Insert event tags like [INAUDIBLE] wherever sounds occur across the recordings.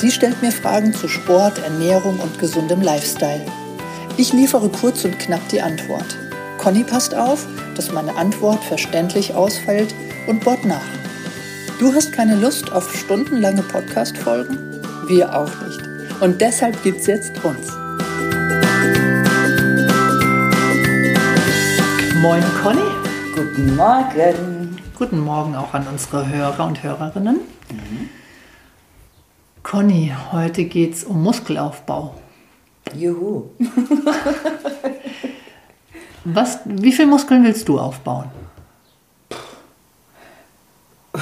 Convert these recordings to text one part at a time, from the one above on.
Sie stellt mir Fragen zu Sport, Ernährung und gesundem Lifestyle. Ich liefere kurz und knapp die Antwort. Conny passt auf, dass meine Antwort verständlich ausfällt und bohrt nach. Du hast keine Lust auf stundenlange Podcast-Folgen? Wir auch nicht. Und deshalb gibt's jetzt uns. Moin Conny. Guten Morgen. Guten Morgen auch an unsere Hörer und Hörerinnen. Mhm. Conny, heute geht es um Muskelaufbau. Juhu. [LAUGHS] Was, wie viele Muskeln willst du aufbauen? [LAUGHS]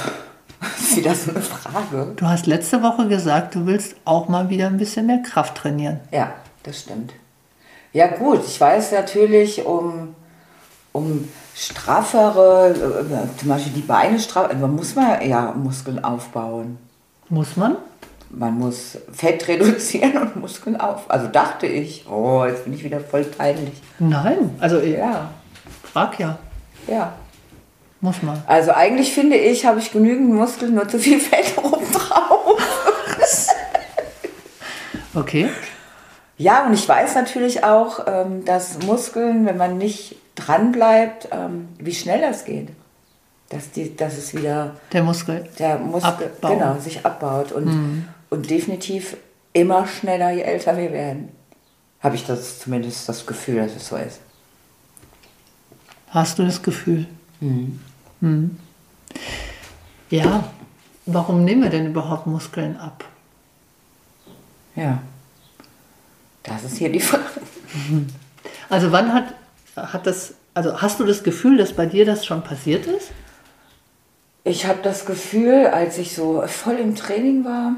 Ist das eine Frage? Du hast letzte Woche gesagt, du willst auch mal wieder ein bisschen mehr Kraft trainieren. Ja, das stimmt. Ja gut, ich weiß natürlich, um, um straffere, äh, zum Beispiel die Beine straff, man muss man ja Muskeln aufbauen. Muss man? Man muss Fett [LAUGHS] reduzieren und Muskeln auf. Also dachte ich, oh, jetzt bin ich wieder voll peinlich. Nein, also ja, frag ja. Ja. Muss man. Also eigentlich finde ich, habe ich genügend Muskeln, nur zu viel Fett [LAUGHS] obendrauf. [LAUGHS] okay. Ja, und ich weiß natürlich auch, ähm, dass Muskeln, wenn man nicht dran bleibt, ähm, wie schnell das geht. Dass, die, dass es wieder. Der Muskel. Der Muskel, Abbau. genau, sich abbaut. Und, mhm. Und definitiv immer schneller, je älter wir werden. Habe ich das zumindest das Gefühl, dass es so ist. Hast du das Gefühl? Mhm. Mhm. Ja, warum nehmen wir denn überhaupt Muskeln ab? Ja, das ist hier die Frage. [LAUGHS] Also wann hat hat das, also hast du das Gefühl, dass bei dir das schon passiert ist? Ich habe das Gefühl, als ich so voll im Training war,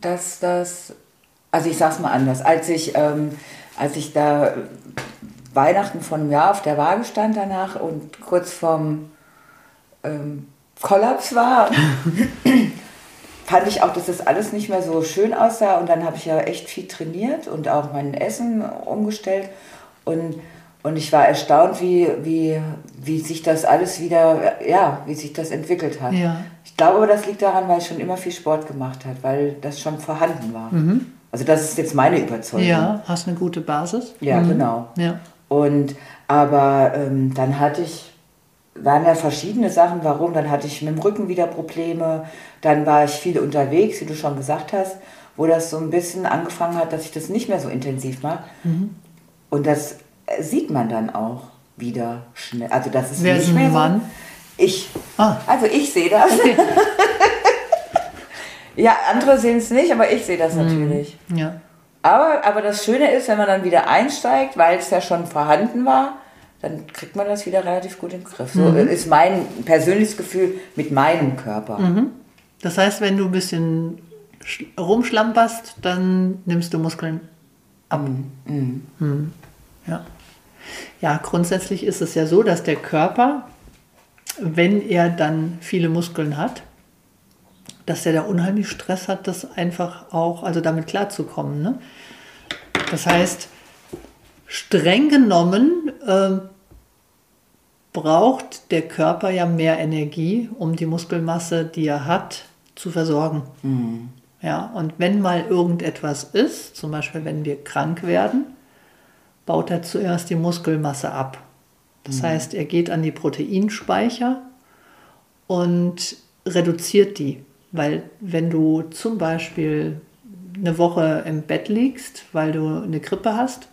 dass das, also ich sag's mal anders, als ich, ähm, als ich da Weihnachten von einem Jahr auf der Waage stand danach und kurz vorm ähm, Kollaps war, [LAUGHS] fand ich auch, dass das alles nicht mehr so schön aussah. Und dann habe ich ja echt viel trainiert und auch mein Essen umgestellt. Und und ich war erstaunt, wie, wie, wie sich das alles wieder, ja, wie sich das entwickelt hat. Ja. Ich glaube, das liegt daran, weil ich schon immer viel Sport gemacht habe, weil das schon vorhanden war. Mhm. Also das ist jetzt meine Überzeugung. Ja, hast eine gute Basis. Ja, mhm. genau. Ja. Und aber ähm, dann hatte ich, waren ja verschiedene Sachen, warum. Dann hatte ich mit dem Rücken wieder Probleme. Dann war ich viel unterwegs, wie du schon gesagt hast, wo das so ein bisschen angefangen hat, dass ich das nicht mehr so intensiv mache. Mhm. Und das sieht man dann auch wieder schnell. Also das ist Wer nicht ist mehr Mann? So. Ich. Ah. Also ich sehe das. Okay. [LAUGHS] ja, andere sehen es nicht, aber ich sehe das mhm. natürlich. Ja. Aber, aber das Schöne ist, wenn man dann wieder einsteigt, weil es ja schon vorhanden war, dann kriegt man das wieder relativ gut im Griff. So mhm. ist mein persönliches Gefühl mit meinem Körper. Mhm. Das heißt, wenn du ein bisschen rumschlamperst, dann nimmst du Muskeln ab. Mhm. mhm. Ja. Ja, grundsätzlich ist es ja so, dass der Körper, wenn er dann viele Muskeln hat, dass er da unheimlich Stress hat, das einfach auch, also damit klarzukommen. Ne? Das heißt, streng genommen äh, braucht der Körper ja mehr Energie, um die Muskelmasse, die er hat, zu versorgen. Mhm. Ja, und wenn mal irgendetwas ist, zum Beispiel wenn wir krank werden, baut er zuerst die Muskelmasse ab. Das mhm. heißt, er geht an die Proteinspeicher und reduziert die. Weil wenn du zum Beispiel eine Woche im Bett liegst, weil du eine Grippe hast,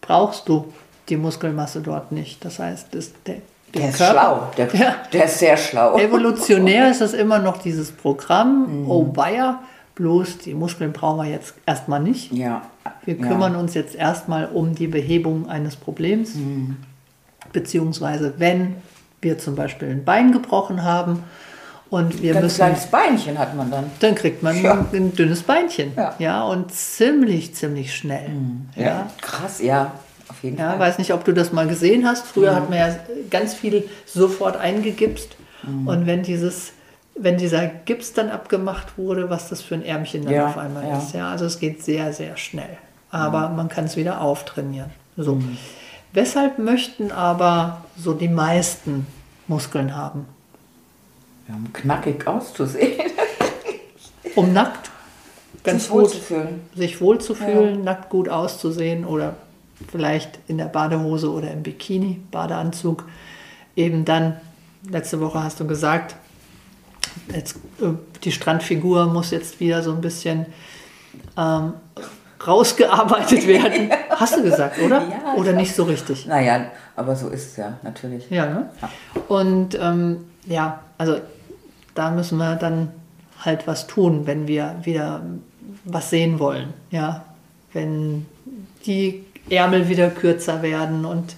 brauchst du die Muskelmasse dort nicht. Das heißt, das, der, der, der ist Körper, schlau. Der, ja, der, ist sehr schlau. Evolutionär ist es immer noch dieses Programm, mhm. oh weia, bloß die Muskeln brauchen wir jetzt erstmal nicht. Ja. Wir kümmern ja. uns jetzt erstmal um die Behebung eines Problems. Mhm. Beziehungsweise wenn wir zum Beispiel ein Bein gebrochen haben Und wir Ganz müssen. kleines Beinchen hat man dann. Dann kriegt man Ja. ein dünnes Beinchen. Ja. ja, und ziemlich, ziemlich schnell. Ja. Krass, ja, auf jeden Ja, Fall. weiß nicht, ob du das mal gesehen hast. Früher hat man ja ganz viel sofort eingegipst. Und wenn dieses, wenn dieser Gips dann abgemacht wurde, was das für ein Ärmchen dann Ja, auf einmal ja. ist. Ja, also es geht sehr, sehr schnell. Aber man kann es wieder auftrainieren. So. Weshalb möchten aber so die meisten Muskeln haben? Ja, um knackig auszusehen. [LAUGHS] Um nackt ganz Sich gut wohlzufühlen. sich wohlzufühlen, nackt gut auszusehen oder vielleicht in der Badehose oder im Bikini, Badeanzug. Eben dann, letzte Woche hast du gesagt, jetzt, äh, die Strandfigur muss jetzt wieder so ein bisschen ähm, rausgearbeitet [LAUGHS] werden. Hast du gesagt, oder? Ja, oder ich nicht so richtig? Naja, aber so ist es ja, natürlich. Ja, ne? Ja. Und ähm, ja, also da müssen wir dann halt was tun, wenn wir wieder was sehen wollen. Ja, wenn die Ärmel wieder kürzer werden und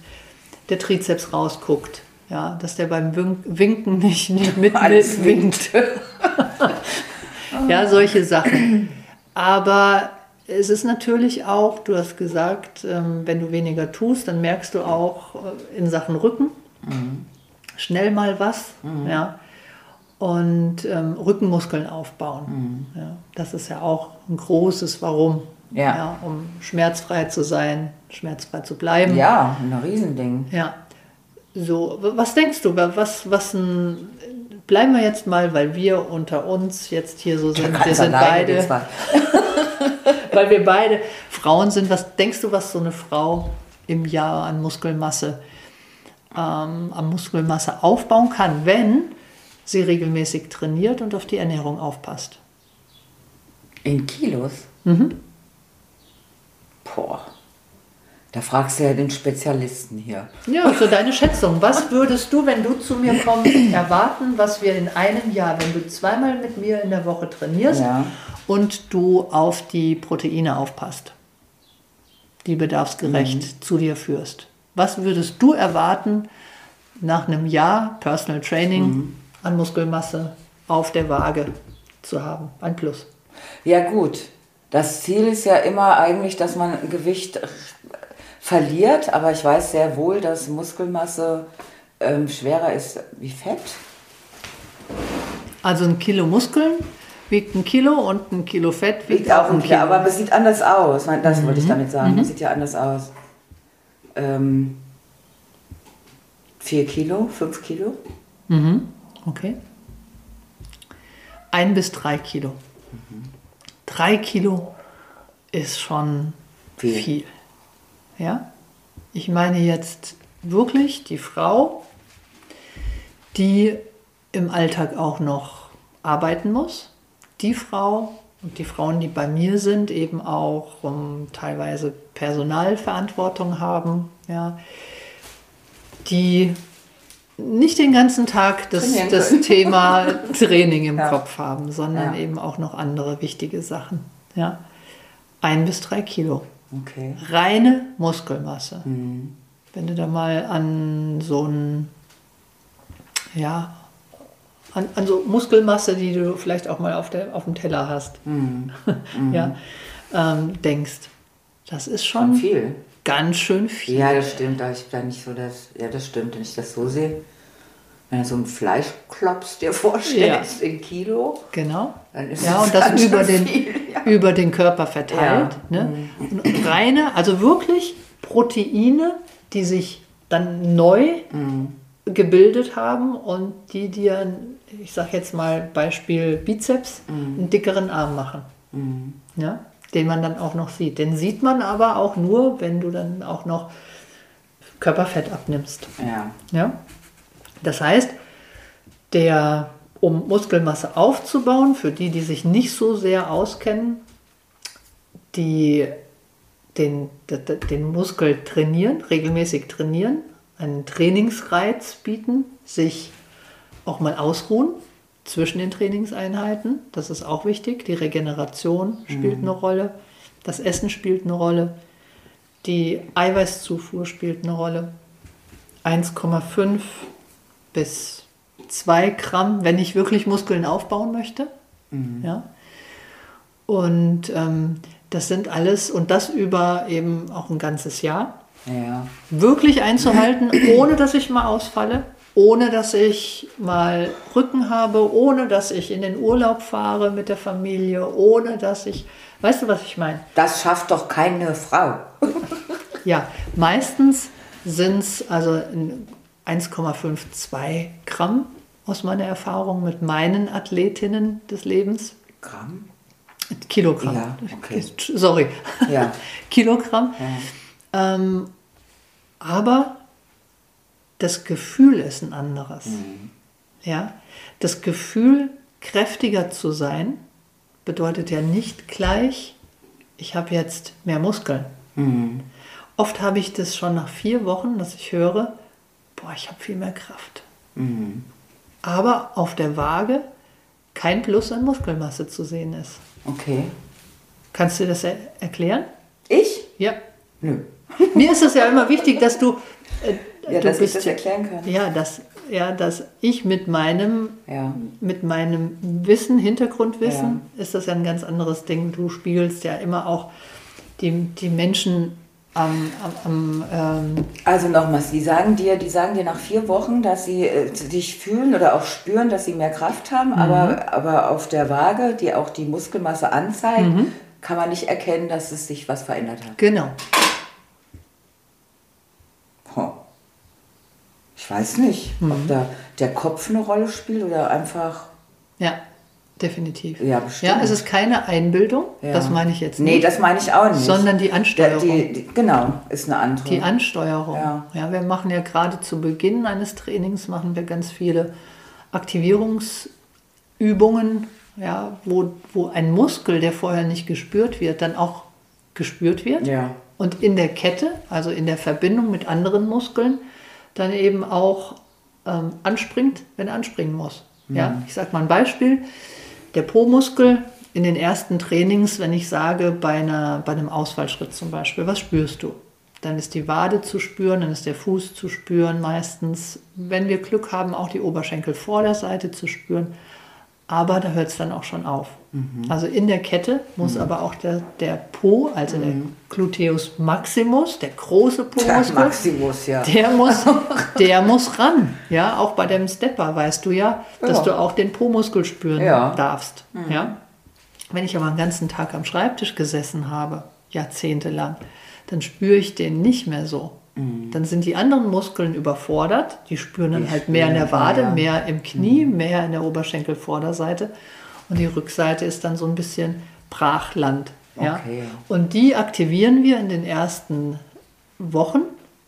der Trizeps rausguckt. Ja, dass der beim Wink- Winken nicht, nicht mit, [LAUGHS] Alles mit winkt. [LAUGHS] Ja, solche Sachen. Aber es ist natürlich auch, du hast gesagt, ähm, wenn du weniger tust, dann merkst du auch äh, in Sachen Rücken schnell mal was. Ja. Und ähm, Rückenmuskeln aufbauen. Ja. Das ist ja auch ein großes Warum. Ja. um schmerzfrei zu sein, schmerzfrei zu bleiben. Ja, ein Riesending. Ja. So, was denkst du, wa- was, was ein, bleiben wir jetzt mal, weil wir unter uns jetzt hier so sind, wir sind beide, [LAUGHS] weil wir beide Frauen sind, was denkst du, was so eine Frau im Jahr an Muskelmasse, ähm, an Muskelmasse aufbauen kann, wenn sie regelmäßig trainiert und auf die Ernährung aufpasst? In Kilos? Mhm. Boah. Da fragst du ja den Spezialisten hier. Ja, so deine Schätzung. Was würdest du, wenn du zu mir kommst, [CLEARS THROAT] erwarten, was wir in einem Jahr, wenn du zweimal mit mir in der Woche trainierst Ja. und du auf die Proteine aufpasst, die bedarfsgerecht zu dir führst? Was würdest du erwarten nach einem Jahr Personal Training an Muskelmasse auf der Waage zu haben? Ein Plus. Ja gut, das Ziel ist ja immer eigentlich, dass man Gewicht verliert, aber ich weiß sehr wohl, dass Muskelmasse ähm, schwerer ist wie Fett. Also ein Kilo Muskeln wiegt ein Kilo und ein Kilo Fett wiegt, Wiegt auch ein Kilo, aber es sieht anders aus. Das wollte ich damit sagen. Es sieht ja anders aus. Ähm, vier Kilo, fünf Kilo. Mhm. Okay. Ein bis drei Kilo. Drei Kilo ist schon Viel. viel. Ja? Ich meine jetzt wirklich die Frau, die im Alltag auch noch arbeiten muss. Die Frau und die Frauen, die bei mir sind, eben auch um, teilweise Personalverantwortung haben. Ja? Die nicht den ganzen Tag das, das. Thema [LAUGHS] Training im Ja. Kopf haben, sondern Ja. eben auch noch andere wichtige Sachen. Ja? Ein bis drei Kilo. Okay. Reine Muskelmasse. Mhm. Wenn du da mal an so ein, ja, an, an so Muskelmasse, die du vielleicht auch mal auf, der, auf dem Teller hast, Mhm. [LAUGHS] ja, ähm, denkst, das ist Schon schon viel. ganz schön viel. Ja, das stimmt. Da ich da nicht so das. Ja, das stimmt, wenn ich das so sehe. Wenn du so ein Fleischklops dir vorstellst in Kilo, Genau. dann ist Ja, und das über den, viel. Ja. über den Körper verteilt. Ja. Ne? Und reine, also wirklich Proteine, die sich dann neu Mhm. gebildet haben und die dir, ich sag jetzt mal Beispiel Bizeps, einen dickeren Arm machen. Mhm. Ja? Den man dann auch noch sieht. Den sieht man aber auch nur, wenn du dann auch noch Körperfett abnimmst. Ja. Ja? Das heißt, der, um Muskelmasse aufzubauen, für die, die sich nicht so sehr auskennen, die den, den Muskel trainieren, regelmäßig trainieren, einen Trainingsreiz bieten, sich auch mal ausruhen zwischen den Trainingseinheiten. Das ist auch wichtig. Die Regeneration spielt eine Rolle. Das Essen spielt eine Rolle. Die Eiweißzufuhr spielt eine Rolle. 1,5 bis zwei Gramm, wenn ich wirklich Muskeln aufbauen möchte. Ja. Und ähm, das sind alles, und das über eben auch ein ganzes Jahr, Ja. wirklich einzuhalten, [CLEARS THROAT] ohne dass ich mal ausfalle, ohne dass ich mal Rücken habe, ohne dass ich in den Urlaub fahre mit der Familie, ohne dass ich, weißt du, was ich meine? Das schafft doch keine Frau. Ja, meistens sind es also in 1,52 Gramm aus meiner Erfahrung mit meinen Athletinnen des Lebens. Gramm? Kilogramm. Ja, okay. Sorry. Ja. [LAUGHS] Kilogramm. Ähm, aber das Gefühl ist ein anderes. Ja? Das Gefühl, kräftiger zu sein, bedeutet ja nicht gleich, ich habe jetzt mehr Muskeln. Oft habe ich das schon nach vier Wochen, dass ich höre, boah, ich habe viel mehr Kraft. Aber auf der Waage kein Plus an Muskelmasse zu sehen ist. Okay. Kannst du das er erklären? Ich? Ja. Nö. [LAUGHS] Mir ist es ja immer wichtig, dass du, äh, Ja, du dass ich bist das erklären kann. Ja, dass, ja, dass ich mit meinem, Ja. mit meinem Wissen, Hintergrundwissen, ist das ja ein ganz anderes Ding. Du spiegelst ja immer auch die, die Menschen am, am, am ähm, Also nochmals, die sagen dir, die sagen dir nach vier Wochen, dass sie äh, sich fühlen oder auch spüren, dass sie mehr Kraft haben, aber, aber auf der Waage, die auch die Muskelmasse anzeigt, kann man nicht erkennen, dass es sich was verändert hat. genau. Huh. Ich weiß nicht, ob da der Kopf eine Rolle spielt oder einfach. Ja, definitiv. Ja, bestimmt. Ja, es ist keine Einbildung, Ja. das meine ich jetzt Nee, nicht. das meine ich auch nicht. Sondern die Ansteuerung. die, die, genau, ist eine andere. Die Ansteuerung. Ja. Ja. wir machen ja gerade zu Beginn eines Trainings machen wir ganz viele Aktivierungsübungen, ja, wo, wo ein Muskel, der vorher nicht gespürt wird, dann auch gespürt wird. Ja. Und in der Kette, also in der Verbindung mit anderen Muskeln, dann eben auch ähm, anspringt, wenn er anspringen muss. Ja, ich sage mal ein Beispiel. Der Po-Muskel in den ersten Trainings, wenn ich sage, bei, einer, bei einem Ausfallschritt zum Beispiel, was spürst du? Dann ist die Wade zu spüren, dann ist der Fuß zu spüren, meistens, wenn wir Glück haben, auch die Oberschenkelvorderseite zu spüren. Aber da hört es dann auch schon auf. Also in der Kette muss aber auch der, der Po, also der Gluteus maximus, der große Der Po-Muskel, Maximus, ja. der muss, [LAUGHS] der muss ran. Ja, auch bei dem Stepper weißt du ja, dass Ja. du auch den Po-Muskel spüren Ja. darfst. Ja? Wenn ich aber einen ganzen Tag am Schreibtisch gesessen habe, jahrzehntelang, dann spüre ich den nicht mehr so. Dann sind die anderen Muskeln überfordert. Die spüren dann Die halt mehr in der Wade, mehr im Knie, mehr in der Oberschenkelvorderseite. Und die Rückseite ist dann so ein bisschen Brachland. Ja? Okay. Und die aktivieren wir in den ersten Wochen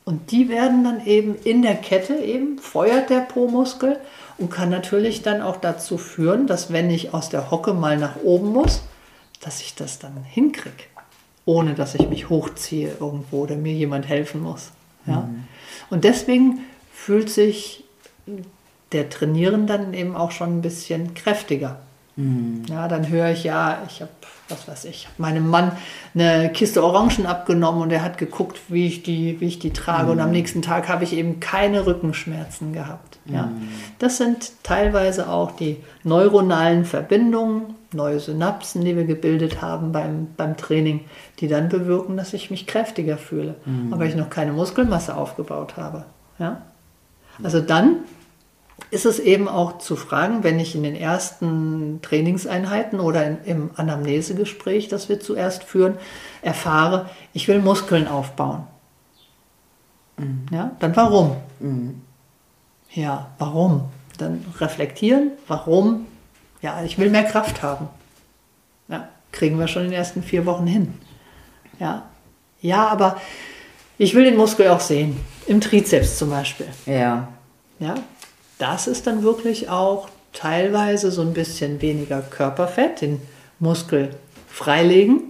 und die werden dann eben in der Kette eben, feuert der Po-Muskel und kann natürlich dann auch dazu führen, dass wenn ich aus der Hocke mal nach oben muss, dass ich das dann hinkriege, ohne dass ich mich hochziehe irgendwo oder mir jemand helfen muss. Ja? Und deswegen fühlt sich der Trainieren dann eben auch schon ein bisschen kräftiger. Ja, dann höre ich, ja, ich habe, was weiß ich, meinem Mann eine Kiste Orangen abgenommen und er hat geguckt, wie ich die, wie ich die trage. Und am nächsten Tag habe ich eben keine Rückenschmerzen gehabt. Ja. Das sind teilweise auch die neuronalen Verbindungen, neue Synapsen, die wir gebildet haben beim, beim Training, die dann bewirken, dass ich mich kräftiger fühle, aber ich noch keine Muskelmasse aufgebaut habe. Ja. Also dann ist es eben auch zu fragen, wenn ich in den ersten Trainingseinheiten oder in, im Anamnesegespräch, das wir zuerst führen, erfahre, ich will Muskeln aufbauen. Ja, dann warum? Ja, warum? Dann reflektieren, warum? Ja, ich will mehr Kraft haben. Ja, kriegen wir schon in den ersten vier Wochen hin. Ja, ja aber ich will den Muskel auch sehen. Im Trizeps zum Beispiel. Ja. Ja, das ist dann wirklich auch teilweise so ein bisschen weniger Körperfett, den Muskel freilegen,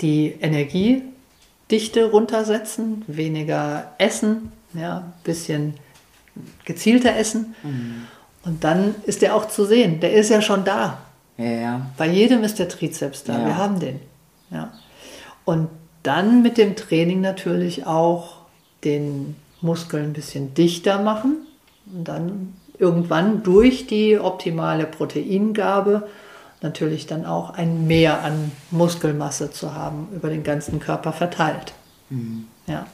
die Energiedichte runtersetzen, weniger essen, ja, ein bisschen gezielter essen. Und dann ist der auch zu sehen. Der ist ja schon da. Ja, ja. Bei jedem ist der Trizeps da. Ja. Wir haben den. Ja. Und dann mit dem Training natürlich auch den Muskel ein bisschen dichter machen. Und dann irgendwann durch die optimale Proteingabe natürlich dann auch ein Mehr an Muskelmasse zu haben, über den ganzen Körper verteilt. Mhm. Ja.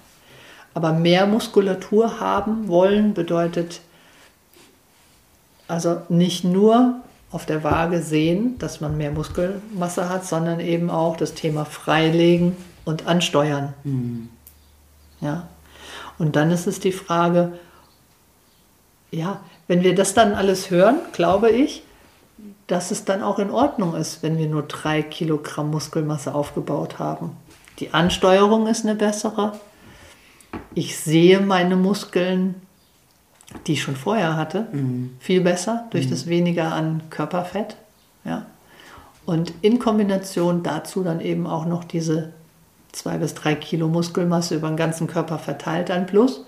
Aber mehr Muskulatur haben wollen bedeutet also nicht nur auf der Waage sehen, dass man mehr Muskelmasse hat, sondern eben auch das Thema Freilegen und Ansteuern. Mhm. Ja. Und dann ist es die Frage, ja, wenn wir das dann alles hören, glaube ich, dass es dann auch in Ordnung ist, wenn wir nur drei Kilogramm Muskelmasse aufgebaut haben. Die Ansteuerung ist eine bessere. Ich sehe meine Muskeln, die ich schon vorher hatte, mhm. viel besser durch mhm. das weniger an Körperfett. Ja. Und in Kombination dazu dann eben auch noch diese zwei bis drei Kilo Muskelmasse über den ganzen Körper verteilt ein Plus.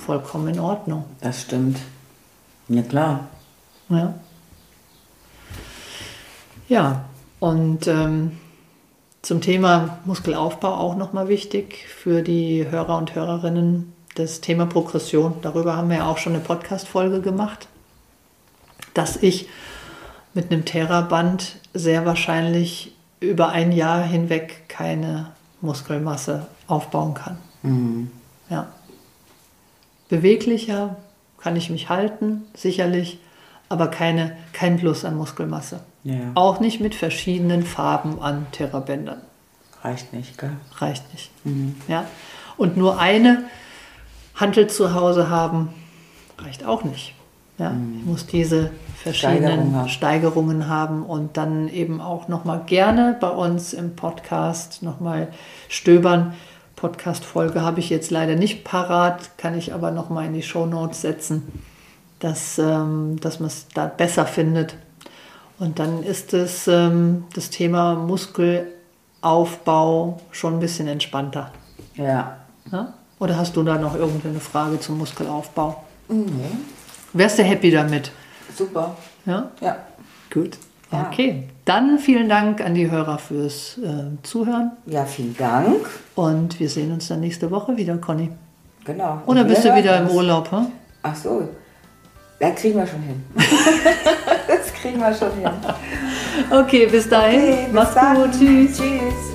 Vollkommen in Ordnung. Das stimmt. Ja, klar. Ja. Ja, und ähm, zum Thema Muskelaufbau auch nochmal wichtig für die Hörer und Hörerinnen das Thema Progression. Darüber haben wir ja auch schon eine Podcast-Folge gemacht, dass ich mit einem Theraband sehr wahrscheinlich über ein Jahr hinweg keine Muskelmasse aufbauen kann. Mhm. Ja. Beweglicher kann ich mich halten, sicherlich, aber keine, kein Plus an Muskelmasse. Ja. Auch nicht mit verschiedenen Farben an Therabändern. Reicht nicht, gell? Reicht nicht. Mhm. Ja. Und nur eine Hantel zu Hause haben, reicht auch nicht. Ja. Mhm. Ich muss diese verschiedenen Steigerung. Steigerungen haben und dann eben auch nochmal gerne bei uns im Podcast nochmal stöbern. Podcast-Folge habe ich jetzt leider nicht parat, kann ich aber nochmal in die Show Notes setzen, dass, ähm, dass man es da besser findet. Und dann ist es ähm, das Thema Muskelaufbau schon ein bisschen entspannter. Ja. ja? Oder hast du da noch irgendeine Frage zum Muskelaufbau? Mhm. Wärst du happy damit? Super. Ja? Ja. Gut. Ja. Okay, dann vielen Dank an die Hörer fürs äh, Zuhören. Ja, vielen Dank. Und wir sehen uns dann nächste Woche wieder, Conny. Genau. Oder bist du wieder im Urlaub? Hm? Ach so, das kriegen wir schon hin. [LAUGHS] das kriegen wir schon hin. Okay, bis dahin. Okay, bis Mach's dann. gut. Tschüss. Tschüss.